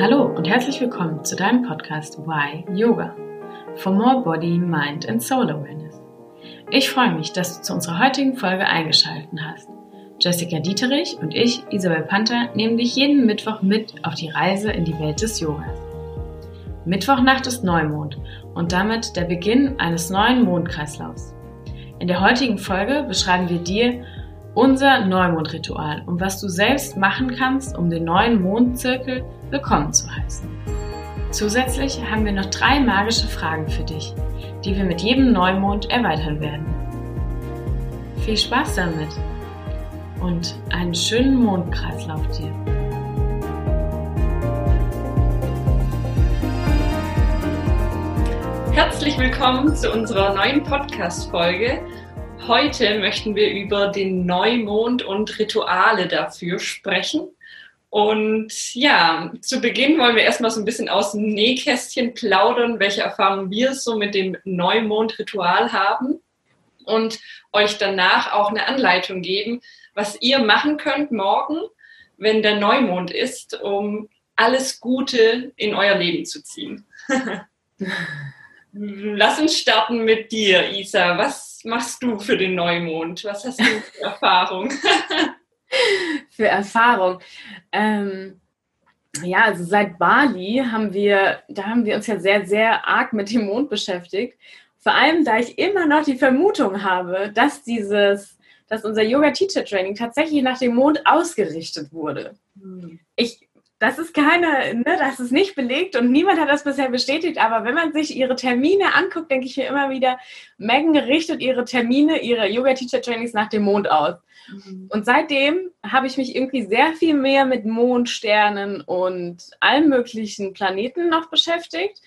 Hallo und herzlich willkommen zu deinem Podcast Why Yoga for More Body, Mind and Soul Awareness. Ich freue mich, dass du zu unserer heutigen Folge eingeschaltet hast. Jessica Dieterich und ich, Isabel Panther, nehmen dich jeden Mittwoch mit auf die Reise in die Welt des Yogas. Mittwochnacht ist Neumond und damit der Beginn eines neuen Mondkreislaufs. In der heutigen Folge beschreiben wir dir unser Neumondritual und was du selbst machen kannst, um den neuen Mondzirkel willkommen zu heißen. Zusätzlich haben wir noch drei magische Fragen für dich, die wir mit jedem Neumond erweitern werden. Viel Spaß damit und einen schönen Mondkreislauf dir. Herzlich willkommen zu unserer neuen Podcast-Folge. Heute möchten wir über den Neumond und Rituale dafür sprechen. Und ja, zu Beginn wollen wir erstmal so ein bisschen aus dem Nähkästchen plaudern, welche Erfahrungen wir so mit dem Neumond-Ritual haben und euch danach auch eine Anleitung geben, was ihr machen könnt morgen, wenn der Neumond ist, um alles Gute in euer Leben zu ziehen. Lass uns starten mit dir, Isa. Was machst du für den Neumond? Was hast du für Erfahrung? für Erfahrung. Ähm, ja, also seit Bali haben wir, da haben wir uns ja sehr, sehr arg mit dem Mond beschäftigt. Vor allem, da ich immer noch die Vermutung habe, dass dieses, dass unser Yoga-Teacher-Training tatsächlich nach dem Mond ausgerichtet wurde. Hm. Ich das ist keine, ne, das ist nicht belegt und niemand hat das bisher bestätigt. Aber wenn man sich ihre Termine anguckt, denke ich mir immer wieder, Megan richtet ihre Termine, ihre Yoga-Teacher-Trainings nach dem Mond aus. Mhm. Und seitdem habe ich mich irgendwie sehr viel mehr mit Mondsternen und allen möglichen Planeten noch beschäftigt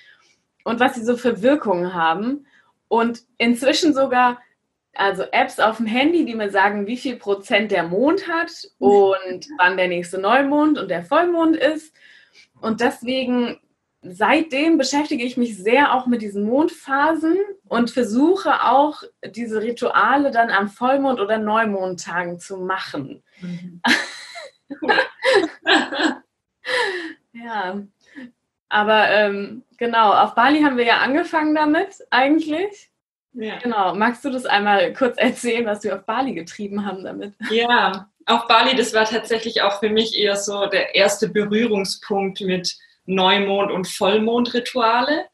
und was sie so für Wirkungen haben. Und inzwischen sogar also Apps auf dem Handy, die mir sagen, wie viel Prozent der Mond hat und wann der nächste Neumond und der Vollmond ist. Und deswegen, seitdem beschäftige ich mich sehr auch mit diesen Mondphasen und versuche auch diese Rituale dann am Vollmond- oder Neumondtagen zu machen. Mhm. ja, aber ähm, genau, auf Bali haben wir ja angefangen damit eigentlich. Ja. Genau. Magst du das einmal kurz erzählen, was wir auf Bali getrieben haben damit? Ja, auf Bali, das war tatsächlich auch für mich eher so der erste Berührungspunkt mit Neumond- und Vollmondrituale.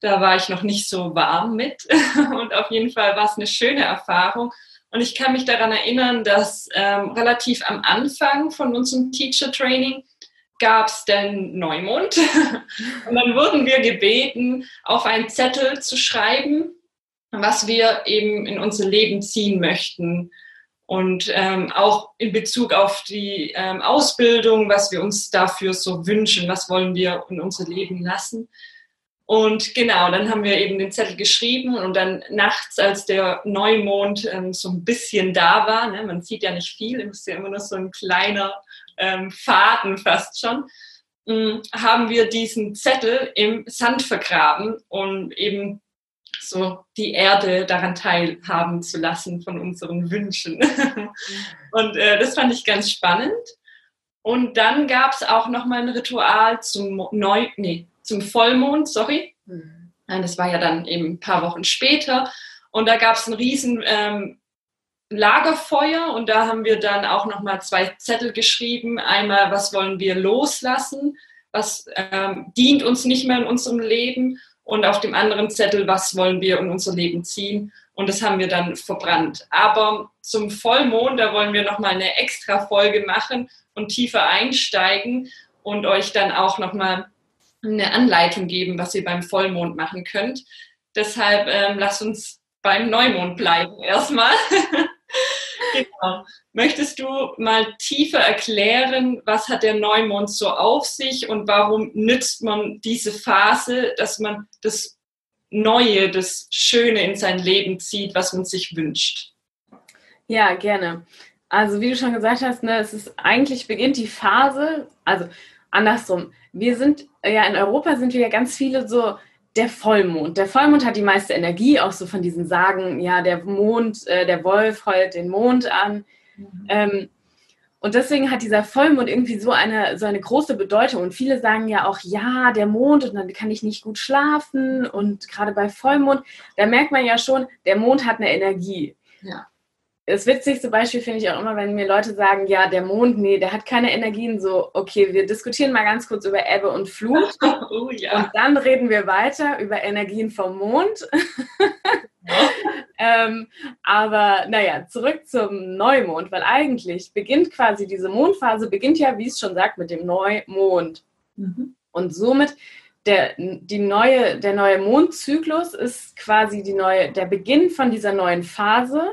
Da war ich noch nicht so warm mit. Und auf jeden Fall war es eine schöne Erfahrung. Und ich kann mich daran erinnern, dass ähm, relativ am Anfang von unserem Teacher Training gab es den Neumond. Und dann wurden wir gebeten, auf einen Zettel zu schreiben, was wir eben in unser Leben ziehen möchten. Und ähm, auch in Bezug auf die ähm, Ausbildung, was wir uns dafür so wünschen, was wollen wir in unser Leben lassen. Und genau, dann haben wir eben den Zettel geschrieben und dann nachts, als der Neumond ähm, so ein bisschen da war, ne, man sieht ja nicht viel, es ist ja immer nur so ein kleiner ähm, Faden fast schon, mm, haben wir diesen Zettel im Sand vergraben und eben so die Erde daran teilhaben zu lassen von unseren Wünschen. und äh, das fand ich ganz spannend. Und dann gab es auch noch mal ein Ritual zum Neu nee, zum Vollmond, sorry. Mhm. Das war ja dann eben ein paar Wochen später. Und da gab es ein riesen ähm, Lagerfeuer und da haben wir dann auch noch mal zwei Zettel geschrieben. Einmal, was wollen wir loslassen? Was ähm, dient uns nicht mehr in unserem Leben? Und auf dem anderen Zettel, was wollen wir in unser Leben ziehen. Und das haben wir dann verbrannt. Aber zum Vollmond, da wollen wir nochmal eine extra Folge machen und tiefer einsteigen und euch dann auch nochmal eine Anleitung geben, was ihr beim Vollmond machen könnt. Deshalb ähm, lasst uns beim Neumond bleiben erstmal. genau. Möchtest du mal tiefer erklären, was hat der Neumond so auf sich und warum nützt man diese Phase, dass man das Neue, das Schöne in sein Leben zieht, was man sich wünscht? Ja, gerne. Also wie du schon gesagt hast, ne, es ist eigentlich beginnt die Phase, also andersrum. Wir sind ja in Europa sind wir ja ganz viele so der Vollmond. Der Vollmond hat die meiste Energie, auch so von diesen Sagen, ja, der Mond, äh, der Wolf heult den Mond an. Mhm. Ähm, Und deswegen hat dieser Vollmond irgendwie so eine, so eine große Bedeutung. Und viele sagen ja auch, ja, der Mond und dann kann ich nicht gut schlafen. Und gerade bei Vollmond, da merkt man ja schon, der Mond hat eine Energie. Ja. Das witzigste Beispiel finde ich auch immer, wenn mir Leute sagen, ja, der Mond, nee, der hat keine Energien. So, okay, wir diskutieren mal ganz kurz über Ebbe und Flut. Oh, ja. Und dann reden wir weiter über Energien vom Mond. ähm, aber naja, zurück zum Neumond, weil eigentlich beginnt quasi diese Mondphase, beginnt ja, wie es schon sagt, mit dem Neumond. Mhm. Und somit der, die neue, der neue Mondzyklus ist quasi die neue, der Beginn von dieser neuen Phase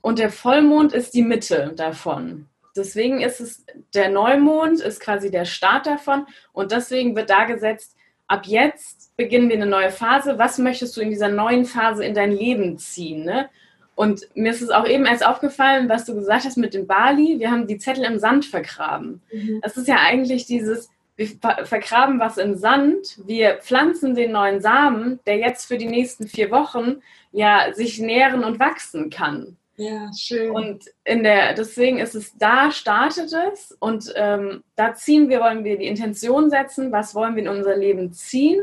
und der Vollmond ist die Mitte davon. Deswegen ist es, der Neumond ist quasi der Start davon und deswegen wird da gesetzt, ab jetzt beginnen wir eine neue Phase. Was möchtest du in dieser neuen Phase in dein Leben ziehen? Ne? Und mir ist es auch eben erst aufgefallen, was du gesagt hast mit dem Bali. Wir haben die Zettel im Sand vergraben. Mhm. Das ist ja eigentlich dieses, wir vergraben was im Sand, wir pflanzen den neuen Samen, der jetzt für die nächsten vier Wochen ja sich nähren und wachsen kann. Ja, schön. Und in der, deswegen ist es, da startet es und ähm, da ziehen wir, wollen wir die Intention setzen, was wollen wir in unser Leben ziehen,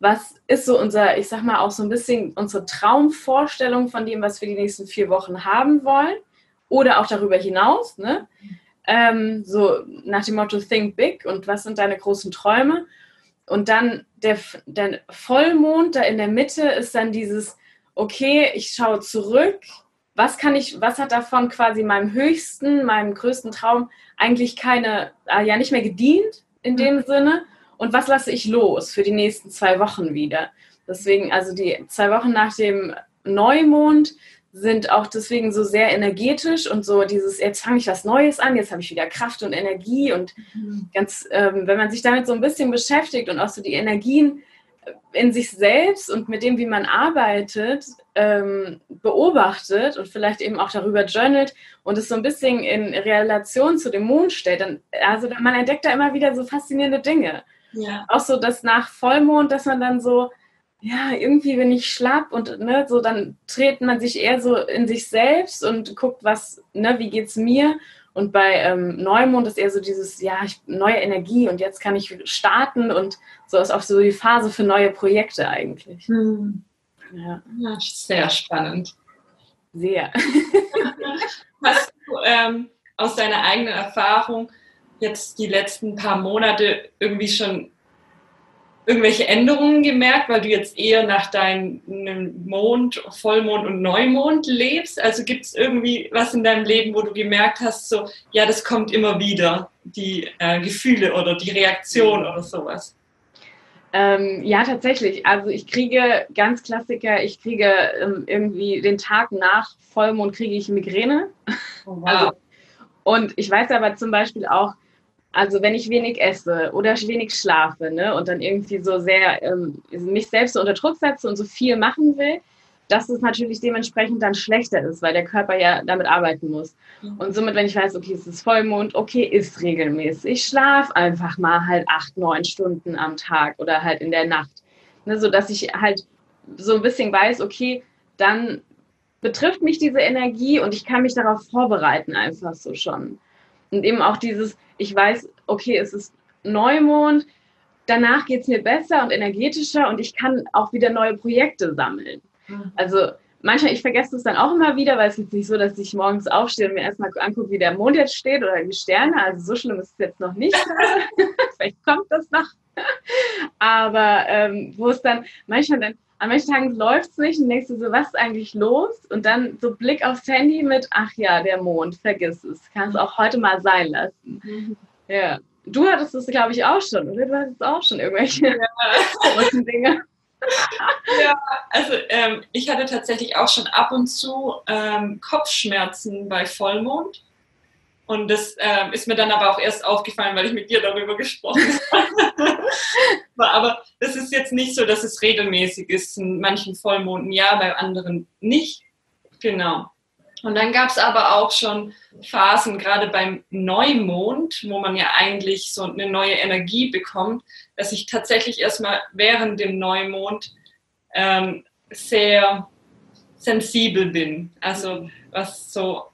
was ist so unser, ich sag mal auch so ein bisschen unsere Traumvorstellung von dem, was wir die nächsten vier Wochen haben wollen oder auch darüber hinaus, ne? Ähm, so nach dem Motto Think Big und was sind deine großen Träume? Und dann der, der Vollmond da in der Mitte ist dann dieses, okay, ich schaue zurück, was kann ich, was hat davon quasi meinem höchsten, meinem größten Traum eigentlich keine, äh, ja nicht mehr gedient in dem mhm. Sinne und was lasse ich los für die nächsten zwei Wochen wieder. Deswegen, also die zwei Wochen nach dem Neumond sind auch deswegen so sehr energetisch und so dieses, jetzt fange ich was Neues an, jetzt habe ich wieder Kraft und Energie und mhm. ganz, ähm, wenn man sich damit so ein bisschen beschäftigt und auch so die Energien in sich selbst und mit dem, wie man arbeitet, ähm, beobachtet und vielleicht eben auch darüber journalt und es so ein bisschen in Relation zu dem Mond stellt, dann, also man entdeckt da immer wieder so faszinierende Dinge. Ja. Auch so, dass nach Vollmond, dass man dann so, ja, irgendwie bin ich schlapp und ne, so dann dreht man sich eher so in sich selbst und guckt, was, ne, wie geht's mir? Und bei ähm, Neumond ist eher so dieses, ja, ich, neue Energie und jetzt kann ich starten und so ist auch so die Phase für neue Projekte eigentlich. Hm. Ja. ja. sehr spannend. Sehr. Hast du ähm, aus deiner eigenen Erfahrung jetzt die letzten paar Monate irgendwie schon irgendwelche Änderungen gemerkt, weil du jetzt eher nach deinem Mond, Vollmond und Neumond lebst? Also gibt es irgendwie was in deinem Leben, wo du gemerkt hast, so, ja, das kommt immer wieder, die äh, Gefühle oder die Reaktion oder sowas? Ähm, ja, tatsächlich. Also ich kriege ganz Klassiker, ich kriege ähm, irgendwie den Tag nach Vollmond kriege ich Migräne. Oh, wow. Also, und ich weiß aber zum Beispiel auch, also wenn ich wenig esse oder wenig schlafe ne, und dann irgendwie so sehr ähm, mich selbst so unter Druck setze und so viel machen will, dass es natürlich dementsprechend dann schlechter ist, weil der Körper ja damit arbeiten muss. Mhm. Und somit, wenn ich weiß, okay, es ist Vollmond, okay, ist regelmäßig. Ich schlafe einfach mal halt acht, neun Stunden am Tag oder halt in der Nacht. Ne, so dass ich halt so ein bisschen weiß, okay, dann betrifft mich diese Energie und ich kann mich darauf vorbereiten, einfach so schon. Und eben auch dieses, ich weiß, okay, es ist Neumond, danach geht es mir besser und energetischer und ich kann auch wieder neue Projekte sammeln. Mhm. Also manchmal, ich vergesse es dann auch immer wieder, weil es ist nicht so, dass ich morgens aufstehe und mir erstmal angucke, wie der Mond jetzt steht oder die Sterne. Also so schlimm ist es jetzt noch nicht. Vielleicht kommt das noch. Aber ähm, wo es dann manchmal dann, an manchen Tagen läuft es nicht und denkst du so, was ist eigentlich los? Und dann so Blick aufs Handy mit, ach ja, der Mond, vergiss es. Kann es auch heute mal sein lassen. Mhm. Ja. Du hattest es, glaube ich, auch schon, oder? Du hattest auch schon irgendwelche ja. Dinge. ja, also ähm, ich hatte tatsächlich auch schon ab und zu ähm, Kopfschmerzen bei Vollmond. Und das ähm, ist mir dann aber auch erst aufgefallen, weil ich mit dir darüber gesprochen habe. aber es ist jetzt nicht so, dass es regelmäßig ist. In manchen Vollmonden ja, bei anderen nicht. Genau. Und dann gab es aber auch schon Phasen, gerade beim Neumond, wo man ja eigentlich so eine neue Energie bekommt, dass ich tatsächlich erstmal während dem Neumond ähm, sehr sensibel bin. Also was so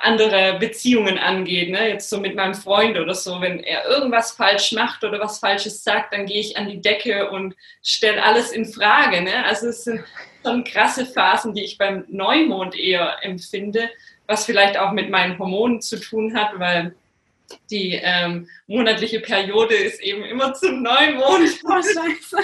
andere Beziehungen angeht, ne? jetzt so mit meinem Freund oder so, wenn er irgendwas falsch macht oder was Falsches sagt, dann gehe ich an die Decke und stelle alles in Frage. Ne? Also es sind schon krasse Phasen, die ich beim Neumond eher empfinde, was vielleicht auch mit meinen Hormonen zu tun hat, weil die ähm, monatliche Periode ist eben immer zum Neumond. Oh, scheiße.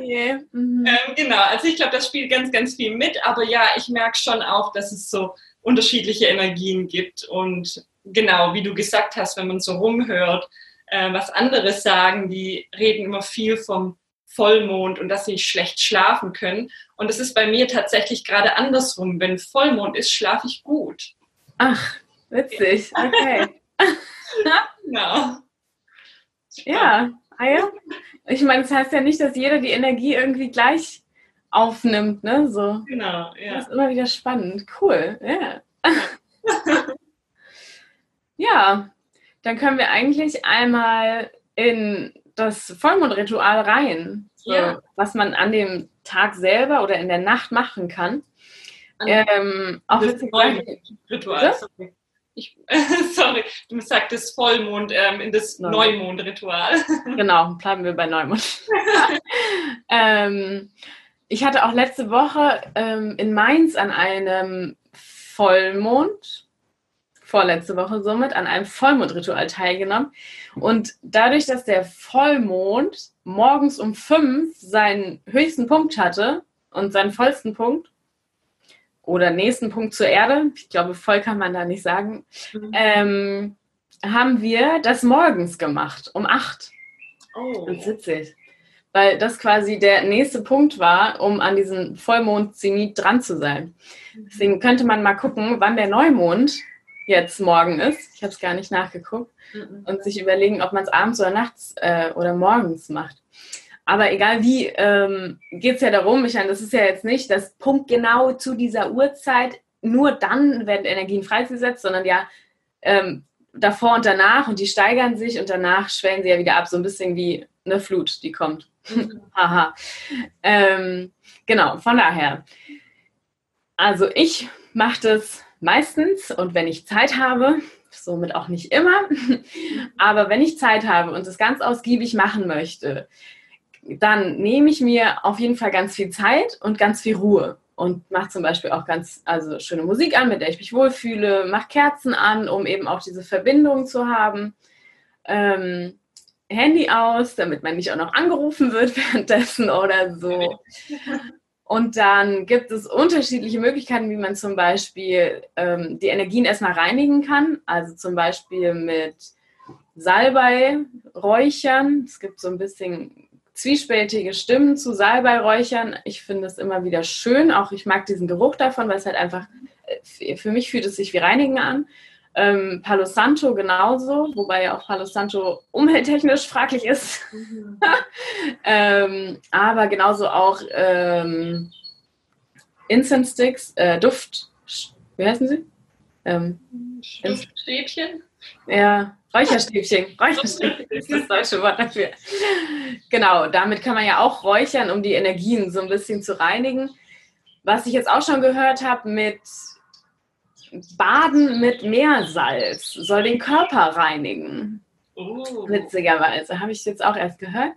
Yeah. mhm. ähm, genau, also ich glaube, das spielt ganz, ganz viel mit. Aber ja, ich merke schon auch, dass es so unterschiedliche Energien gibt. Und genau, wie du gesagt hast, wenn man so rumhört, äh, was andere sagen, die reden immer viel vom Vollmond und dass sie schlecht schlafen können. Und es ist bei mir tatsächlich gerade andersrum. Wenn Vollmond ist, schlafe ich gut. Ach, witzig. Okay. genau. Ja, ah ja. Ich meine, das heißt ja nicht, dass jeder die Energie irgendwie gleich aufnimmt, ne? So. Genau, ja. Das ist immer wieder spannend. Cool, ja. ja, dann können wir eigentlich einmal in das Vollmondritual rein, so, ja. was man an dem Tag selber oder in der Nacht machen kann. Ähm, auch das Vollmondritual. Sorry. Ich, sorry, du sagtest Vollmond ähm, in das Neumondritual. Genau, bleiben wir bei Neumond. ähm, ich hatte auch letzte Woche ähm, in Mainz an einem Vollmond vorletzte Woche somit an einem Vollmondritual teilgenommen. Und dadurch, dass der Vollmond morgens um fünf seinen höchsten Punkt hatte und seinen vollsten Punkt oder nächsten Punkt zur Erde, ich glaube, voll kann man da nicht sagen, mhm. ähm, haben wir das morgens gemacht, um acht. Oh. Das ist witzig. Weil das quasi der nächste Punkt war, um an diesem Vollmond-Zenit dran zu sein. Mhm. Deswegen könnte man mal gucken, wann der Neumond jetzt morgen ist. Ich habe es gar nicht nachgeguckt. Mhm. Und sich überlegen, ob man es abends oder nachts äh, oder morgens macht. Aber egal wie, ähm, geht es ja darum, ich meine, das ist ja jetzt nicht das Punkt genau zu dieser Uhrzeit, nur dann werden Energien freigesetzt, sondern ja ähm, davor und danach und die steigern sich und danach schwellen sie ja wieder ab, so ein bisschen wie eine Flut, die kommt. Mhm. Haha. ähm, genau, von daher. Also ich mache das meistens und wenn ich Zeit habe, somit auch nicht immer, aber wenn ich Zeit habe und es ganz ausgiebig machen möchte, dann nehme ich mir auf jeden Fall ganz viel Zeit und ganz viel Ruhe und mache zum Beispiel auch ganz also schöne Musik an, mit der ich mich wohlfühle, mache Kerzen an, um eben auch diese Verbindung zu haben. Ähm, Handy aus, damit man nicht auch noch angerufen wird währenddessen oder so. Und dann gibt es unterschiedliche Möglichkeiten, wie man zum Beispiel ähm, die Energien erstmal reinigen kann. Also zum Beispiel mit Salbei-Räuchern. Es gibt so ein bisschen zwiespältige Stimmen zu Salbei-Räuchern. Ich finde es immer wieder schön. Auch ich mag diesen Geruch davon, weil es halt einfach, äh, für mich fühlt es sich wie Reinigen an. Ähm, Palo Santo genauso, wobei ja auch Palo Santo umwelttechnisch fraglich ist. Mhm. ähm, aber genauso auch ähm, Incense Sticks, äh, Duft, wie heißen sie? Ähm, Duftstäbchen? Ja, Räucherstäbchen. Räucherstäbchen ist das deutsche Wort dafür. Genau, damit kann man ja auch räuchern, um die Energien so ein bisschen zu reinigen. Was ich jetzt auch schon gehört habe mit Baden mit Meersalz soll den Körper reinigen. Oh. Witzigerweise, habe ich jetzt auch erst gehört.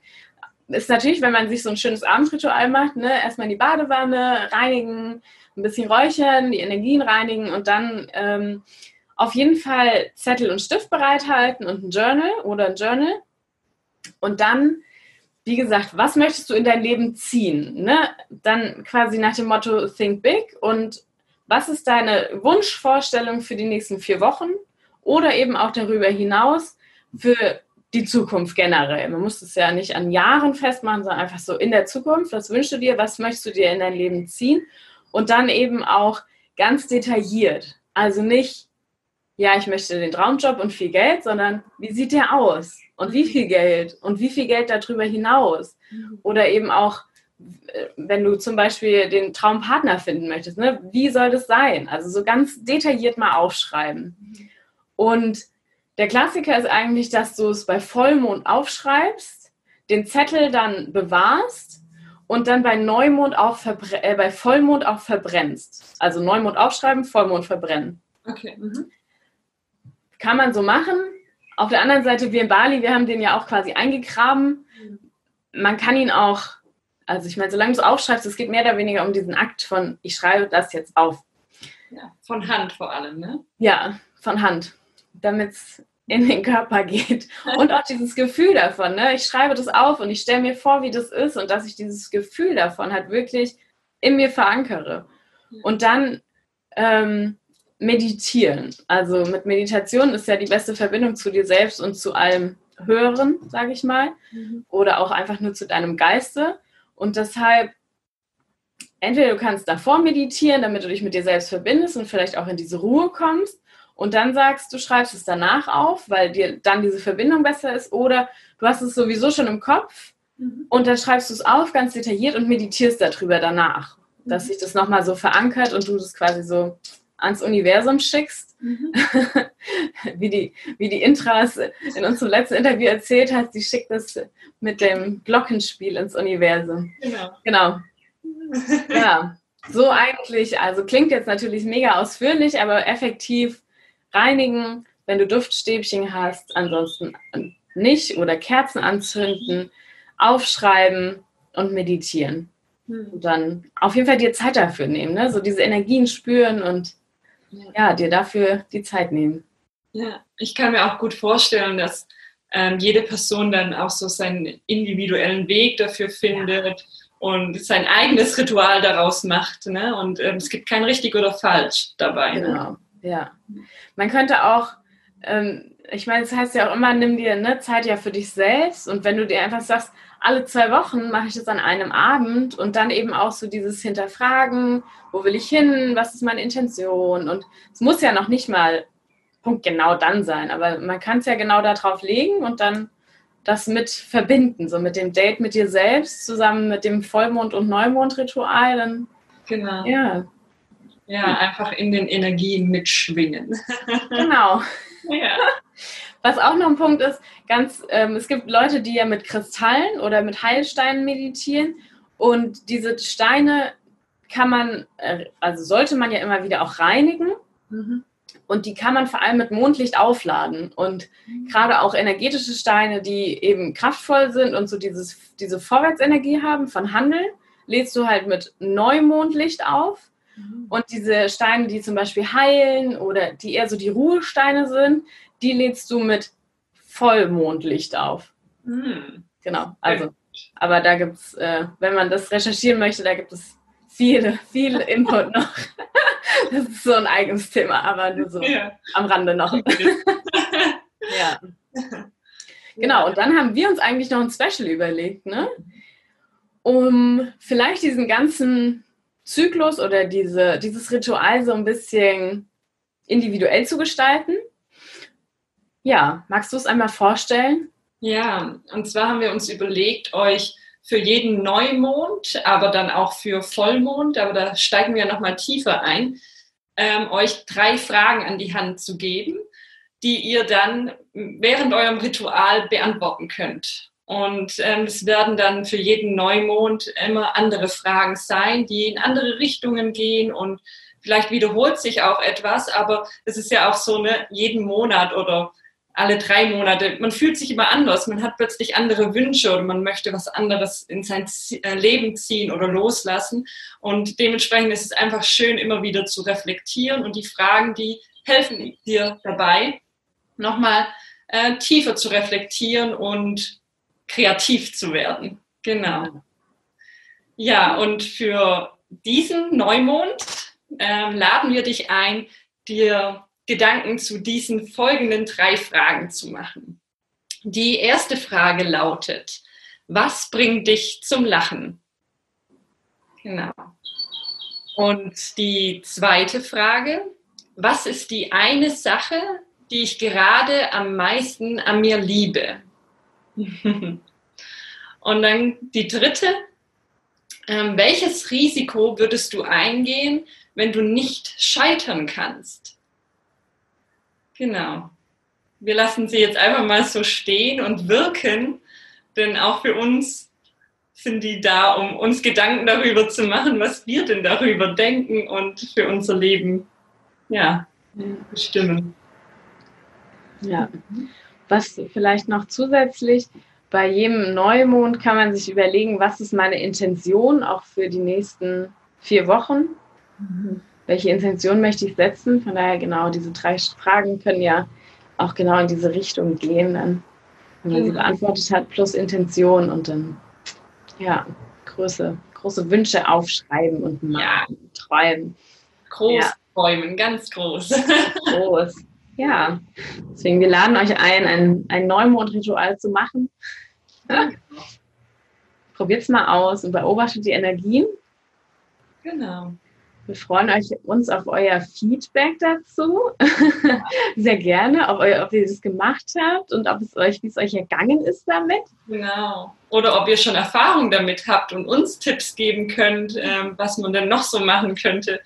Ist natürlich, wenn man sich so ein schönes Abendritual macht, ne, erstmal die Badewanne reinigen, ein bisschen räuchern, die Energien reinigen und dann ähm, auf jeden Fall Zettel und Stift bereithalten und ein Journal oder ein Journal. Und dann, wie gesagt, was möchtest du in dein Leben ziehen? Ne? Dann quasi nach dem Motto Think Big und was ist deine Wunschvorstellung für die nächsten vier Wochen oder eben auch darüber hinaus für die Zukunft generell? Man muss es ja nicht an Jahren festmachen, sondern einfach so in der Zukunft. Was wünschst du dir? Was möchtest du dir in dein Leben ziehen? Und dann eben auch ganz detailliert. Also nicht, ja, ich möchte den Traumjob und viel Geld, sondern wie sieht der aus? Und wie viel Geld? Und wie viel Geld darüber hinaus? Mhm. Oder eben auch, wenn du zum Beispiel den Traumpartner finden möchtest, ne? wie soll das sein? Also so ganz detailliert mal aufschreiben. Und der Klassiker ist eigentlich, dass du es bei Vollmond aufschreibst, den Zettel dann bewahrst und dann bei Neumond auch äh, bei Vollmond auch verbrennst. Also Neumond aufschreiben, Vollmond verbrennen. Okay. Mhm. Kann man so machen. Auf der anderen Seite, wir in Bali, wir haben den ja auch quasi eingegraben. Man kann ihn auch, also ich meine, solange du es aufschreibst, es geht mehr oder weniger um diesen Akt von, ich schreibe das jetzt auf. Ja, von Hand vor allem, ne? Ja, von Hand. Damit es in den Körper geht. Und auch dieses Gefühl davon. Ne? Ich schreibe das auf und ich stelle mir vor, wie das ist und dass ich dieses Gefühl davon halt wirklich in mir verankere. Und dann ähm, meditieren. Also mit Meditation ist ja die beste Verbindung zu dir selbst und zu allem Hören, sage ich mal. Mhm. Oder auch einfach nur zu deinem Geiste. Und deshalb, entweder du kannst davor meditieren, damit du dich mit dir selbst verbindest und vielleicht auch in diese Ruhe kommst und dann sagst, du schreibst es danach auf, weil dir dann diese Verbindung besser ist, oder du hast es sowieso schon im Kopf mhm. und dann schreibst du es auf, ganz detailliert und meditierst darüber danach, mhm. dass sich das nochmal so verankert und du das quasi so ans Universum schickst. Mhm. wie, die, wie die Intras in unserem letzten Interview erzählt hat, sie schickt das mit dem Glockenspiel ins Universum. Genau. Genau. Ja, so eigentlich, also klingt jetzt natürlich mega ausführlich, aber effektiv reinigen, wenn du Duftstäbchen hast, ansonsten nicht oder Kerzen anzünden, aufschreiben und meditieren. Und dann auf jeden Fall dir Zeit dafür nehmen, ne? so diese Energien spüren und ja, dir dafür die Zeit nehmen. Ja, ich kann mir auch gut vorstellen, dass ähm, jede Person dann auch so seinen individuellen Weg dafür findet ja. und sein eigenes Ritual daraus macht. Ne? Und ähm, es gibt kein richtig oder falsch dabei. Ne? Genau. Ne? Ja. Man könnte auch, ähm, ich meine, es das heißt ja auch immer, nimm dir ne, Zeit ja für dich selbst und wenn du dir einfach sagst, alle zwei Wochen mache ich das an einem Abend und dann eben auch so dieses Hinterfragen, wo will ich hin, was ist meine Intention und es muss ja noch nicht mal Punkt genau dann sein, aber man kann es ja genau darauf legen und dann das mit verbinden, so mit dem Date mit dir selbst zusammen mit dem Vollmond- und Neumondritual, dann genau. ja, ja, einfach in den Energien mitschwingen. Genau. Ja. Was auch noch ein Punkt ist, ganz, ähm, es gibt Leute, die ja mit Kristallen oder mit Heilsteinen meditieren und diese Steine kann man, äh, also sollte man ja immer wieder auch reinigen. Mhm. Und die kann man vor allem mit Mondlicht aufladen. Und mhm. gerade auch energetische Steine, die eben kraftvoll sind und so dieses, diese Vorwärtsenergie haben von Handeln, lädst du halt mit Neumondlicht auf. Mhm. Und diese Steine, die zum Beispiel heilen oder die eher so die Ruhesteine sind, die lädst du mit Vollmondlicht auf. Mhm. Genau, also, aber da gibt es, äh, wenn man das recherchieren möchte, da gibt es viel, viel Input noch. das ist so ein eigenes Thema, aber nur so ja. am Rande noch. ja. Genau, und dann haben wir uns eigentlich noch ein Special überlegt, ne? um vielleicht diesen ganzen Zyklus oder diese, dieses Ritual so ein bisschen individuell zu gestalten. Ja, magst du es einmal vorstellen? Ja, und zwar haben wir uns überlegt, euch für jeden Neumond, aber dann auch für Vollmond, aber da steigen wir nochmal tiefer ein, ähm, euch drei Fragen an die Hand zu geben, die ihr dann während eurem Ritual beantworten könnt. Und ähm, es werden dann für jeden Neumond immer andere Fragen sein, die in andere Richtungen gehen und vielleicht wiederholt sich auch etwas, aber es ist ja auch so, ne, jeden Monat oder alle drei Monate, man fühlt sich immer anders, man hat plötzlich andere Wünsche oder man möchte was anderes in sein äh, Leben ziehen oder loslassen. Und dementsprechend ist es einfach schön, immer wieder zu reflektieren und die Fragen, die helfen dir dabei, nochmal äh, tiefer zu reflektieren und kreativ zu werden. Genau. Ja, und für diesen Neumond äh, laden wir dich ein, dir Gedanken zu diesen folgenden drei Fragen zu machen. Die erste Frage lautet, was bringt dich zum Lachen? Genau. Und die zweite Frage, was ist die eine Sache, die ich gerade am meisten an mir liebe? Und dann die dritte, ähm, welches Risiko würdest du eingehen, wenn du nicht scheitern kannst? Genau. Wir lassen sie jetzt einfach mal so stehen und wirken, denn auch für uns sind die da, um uns Gedanken darüber zu machen, was wir denn darüber denken und für unser Leben ja, bestimmen. Ja. Was vielleicht noch zusätzlich, bei jedem Neumond kann man sich überlegen, was ist meine Intention auch für die nächsten vier Wochen. Mhm. Welche Intention möchte ich setzen? Von daher genau, diese drei Fragen können ja auch genau in diese Richtung gehen, dann, wenn man mhm. sie beantwortet hat, plus Intention und dann ja, große, große Wünsche aufschreiben und malen, ja. träumen. Groß ja. träumen, ganz groß. Groß. Ja, deswegen, wir laden euch ein, ein, ein Neumondritual zu machen. Probiert es mal aus und beobachtet die Energien. Genau. Wir freuen euch, uns auf euer Feedback dazu. Sehr gerne, ob, ihr, ob ihr das gemacht habt und ob es euch, wie es euch ergangen ist damit. Genau. Oder ob ihr schon Erfahrung damit habt und uns Tipps geben könnt, ähm, was man denn noch so machen könnte.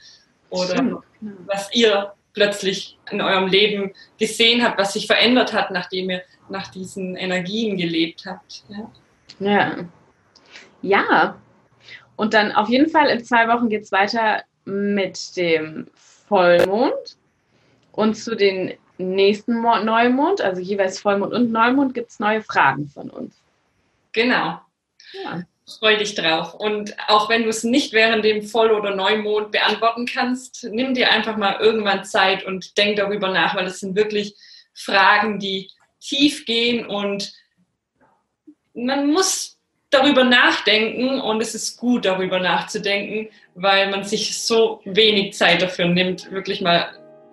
Oder Stimmt. was ihr plötzlich in eurem Leben gesehen habt, was sich verändert hat, nachdem ihr nach diesen Energien gelebt habt. Ja. Ja. ja. Und dann auf jeden Fall in zwei Wochen geht es weiter mit dem Vollmond. Und zu den nächsten Neumond, also jeweils Vollmond und Neumond, gibt es neue Fragen von uns. Genau. Ja. Freu dich drauf. Und auch wenn du es nicht während dem Voll- oder Neumond beantworten kannst, nimm dir einfach mal irgendwann Zeit und denk darüber nach, weil das sind wirklich Fragen, die tief gehen und man muss darüber nachdenken und es ist gut, darüber nachzudenken, weil man sich so wenig Zeit dafür nimmt, wirklich mal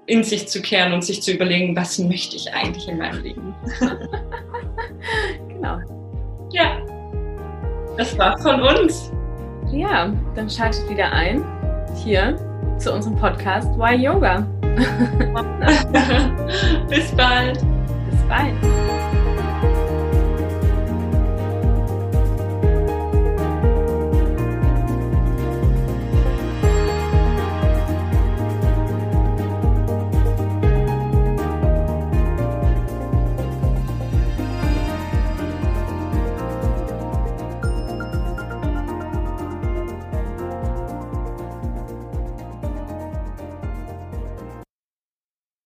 in sich zu kehren und sich zu überlegen, was möchte ich eigentlich in meinem Leben. war's von uns. Ja, dann schaltet wieder ein hier zu unserem Podcast Why Yoga. Bis bald. Bis bald.